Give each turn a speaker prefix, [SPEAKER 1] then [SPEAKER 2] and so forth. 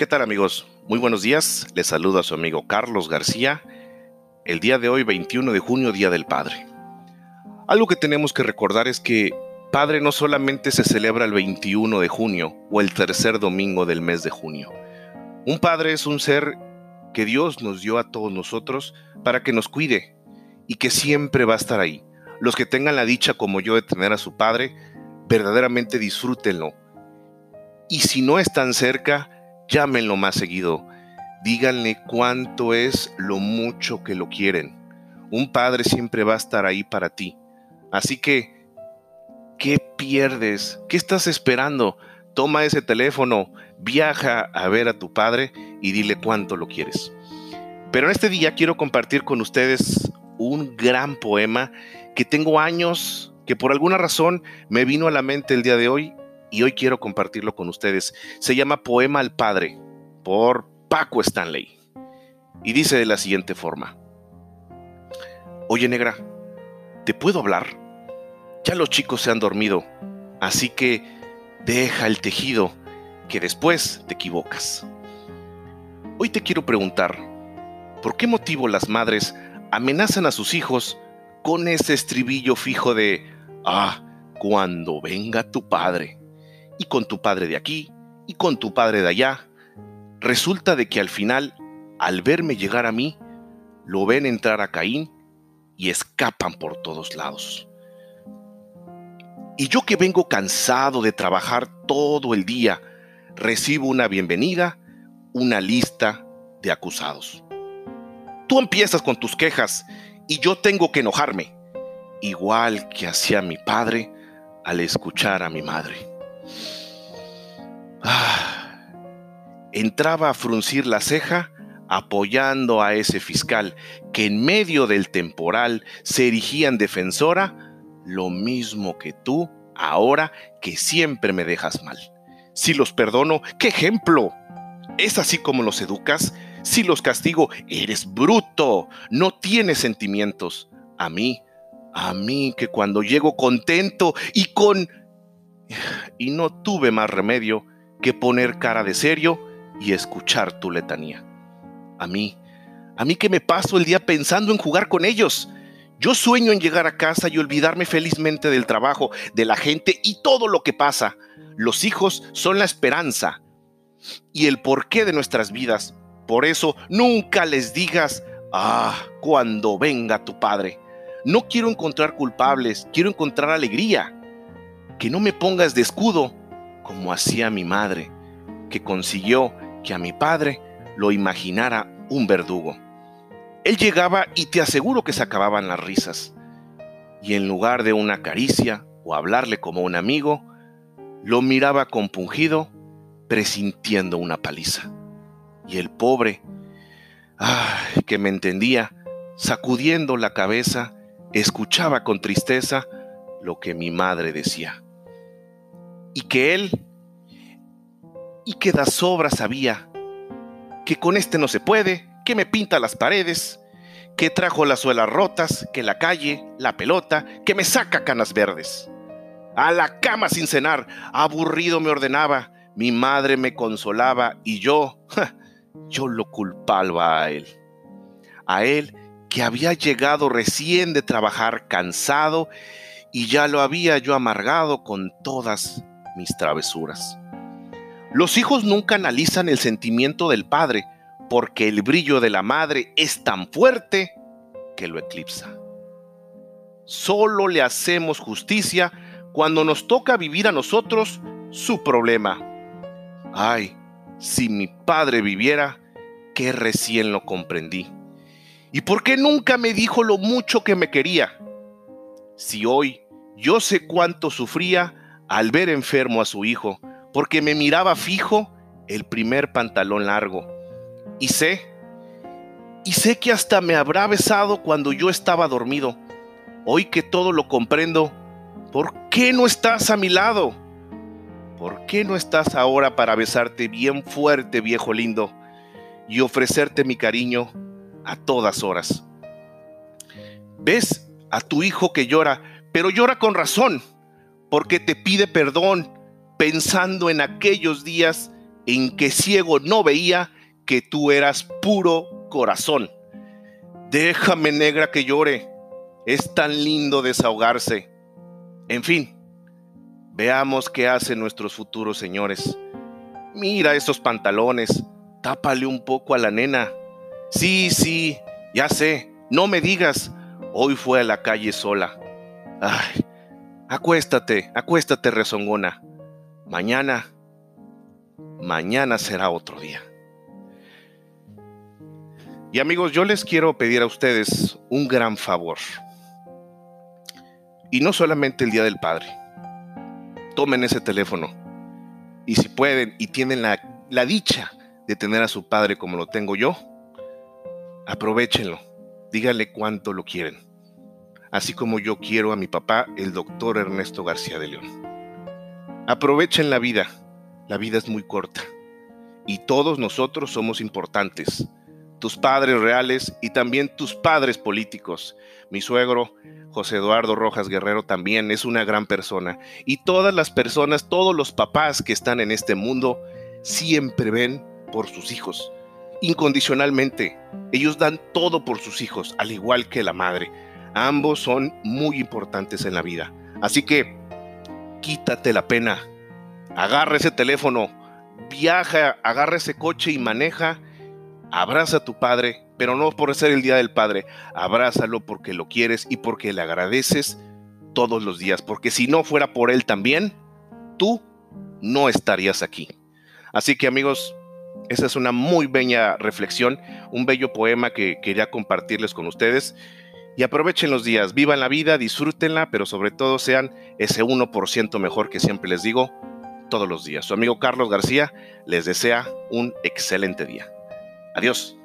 [SPEAKER 1] ¿Qué tal amigos? Muy buenos días. Les saludo a su amigo Carlos García. El día de hoy, 21 de junio, Día del Padre. Algo que tenemos que recordar es que Padre no solamente se celebra el 21 de junio o el tercer domingo del mes de junio. Un padre es un ser que Dios nos dio a todos nosotros para que nos cuide y que siempre va a estar ahí. Los que tengan la dicha como yo de tener a su padre, verdaderamente disfrútenlo. Y si no están cerca, llámenlo más seguido. Díganle cuánto es lo mucho que lo quieren. Un padre siempre va a estar ahí para ti. Así que, ¿qué pierdes? ¿Qué estás esperando? Toma ese teléfono, viaja a ver a tu padre y dile cuánto lo quieres. Pero en este día quiero compartir con ustedes un gran poema que tengo años, que por alguna razón me vino a la mente el día de hoy y hoy quiero compartirlo con ustedes. Se llama Poema al Padre por Paco Stanley y dice de la siguiente forma. Oye negra, ¿te puedo hablar? Ya los chicos se han dormido, así que deja el tejido, que después te equivocas. Hoy te quiero preguntar, ¿por qué motivo las madres amenazan a sus hijos con ese estribillo fijo de, ah, cuando venga tu padre? Y con tu padre de aquí y con tu padre de allá. Resulta de que al final, al verme llegar a mí, lo ven entrar a Caín y escapan por todos lados. Y yo que vengo cansado de trabajar todo el día, recibo una bienvenida, una lista de acusados. Tú empiezas con tus quejas y yo tengo que enojarme, igual que hacía mi padre al escuchar a mi madre. Ah, entraba a fruncir la ceja apoyando a ese fiscal que en medio del temporal se erigía en defensora, lo mismo que tú ahora que siempre me dejas mal. Si los perdono, ¿qué ejemplo? ¿Es así como los educas? Si los castigo, eres bruto, no tienes sentimientos. A mí, a mí que cuando llego contento y con y no tuve más remedio que poner cara de serio y escuchar tu letanía. A mí, a mí que me paso el día pensando en jugar con ellos. Yo sueño en llegar a casa y olvidarme felizmente del trabajo, de la gente y todo lo que pasa. Los hijos son la esperanza y el porqué de nuestras vidas. Por eso nunca les digas, ah, cuando venga tu padre. No quiero encontrar culpables, quiero encontrar alegría que no me pongas de escudo como hacía mi madre, que consiguió que a mi padre lo imaginara un verdugo. Él llegaba y te aseguro que se acababan las risas. Y en lugar de una caricia o hablarle como un amigo, lo miraba compungido, presintiendo una paliza. Y el pobre, que me entendía, sacudiendo la cabeza, escuchaba con tristeza lo que mi madre decía y que él y que da sobra sabía que con este no se puede, que me pinta las paredes, que trajo las suelas rotas, que la calle, la pelota, que me saca canas verdes. A la cama sin cenar, aburrido me ordenaba, mi madre me consolaba y yo, yo lo culpaba a él. A él que había llegado recién de trabajar cansado y ya lo había yo amargado con todas mis travesuras. Los hijos nunca analizan el sentimiento del padre porque el brillo de la madre es tan fuerte que lo eclipsa. Solo le hacemos justicia cuando nos toca vivir a nosotros su problema. Ay, si mi padre viviera, que recién lo comprendí. ¿Y por qué nunca me dijo lo mucho que me quería? Si hoy yo sé cuánto sufría al ver enfermo a su hijo, porque me miraba fijo el primer pantalón largo. Y sé, y sé que hasta me habrá besado cuando yo estaba dormido. Hoy que todo lo comprendo, ¿por qué no estás a mi lado? ¿Por qué no estás ahora para besarte bien fuerte, viejo lindo, y ofrecerte mi cariño a todas horas? ¿Ves a tu hijo que llora, pero llora con razón? Porque te pide perdón pensando en aquellos días en que ciego no veía que tú eras puro corazón. Déjame negra que llore, es tan lindo desahogarse. En fin, veamos qué hacen nuestros futuros señores. Mira esos pantalones, tápale un poco a la nena. Sí, sí, ya sé, no me digas, hoy fue a la calle sola. Ay, acuéstate, acuéstate, rezongona. Mañana, mañana será otro día. Y amigos, yo les quiero pedir a ustedes un gran favor. Y no solamente el Día del Padre. Tomen ese teléfono. Y si pueden y tienen la, la dicha de tener a su padre como lo tengo yo, aprovechenlo. Díganle cuánto lo quieren. Así como yo quiero a mi papá, el doctor Ernesto García de León. Aprovechen la vida. La vida es muy corta. Y todos nosotros somos importantes tus padres reales y también tus padres políticos. Mi suegro, José Eduardo Rojas Guerrero, también es una gran persona. Y todas las personas, todos los papás que están en este mundo, siempre ven por sus hijos. Incondicionalmente. Ellos dan todo por sus hijos, al igual que la madre. Ambos son muy importantes en la vida. Así que, quítate la pena. Agarra ese teléfono, viaja, agarra ese coche y maneja Abraza a tu padre, pero no por ser el Día del Padre. Abrázalo porque lo quieres y porque le agradeces todos los días. Porque si no fuera por él también, tú no estarías aquí. Así que amigos, esa es una muy bella reflexión, un bello poema que quería compartirles con ustedes. Y aprovechen los días, vivan la vida, disfrútenla, pero sobre todo sean ese 1% mejor que siempre les digo todos los días. Su amigo Carlos García les desea un excelente día. Adiós.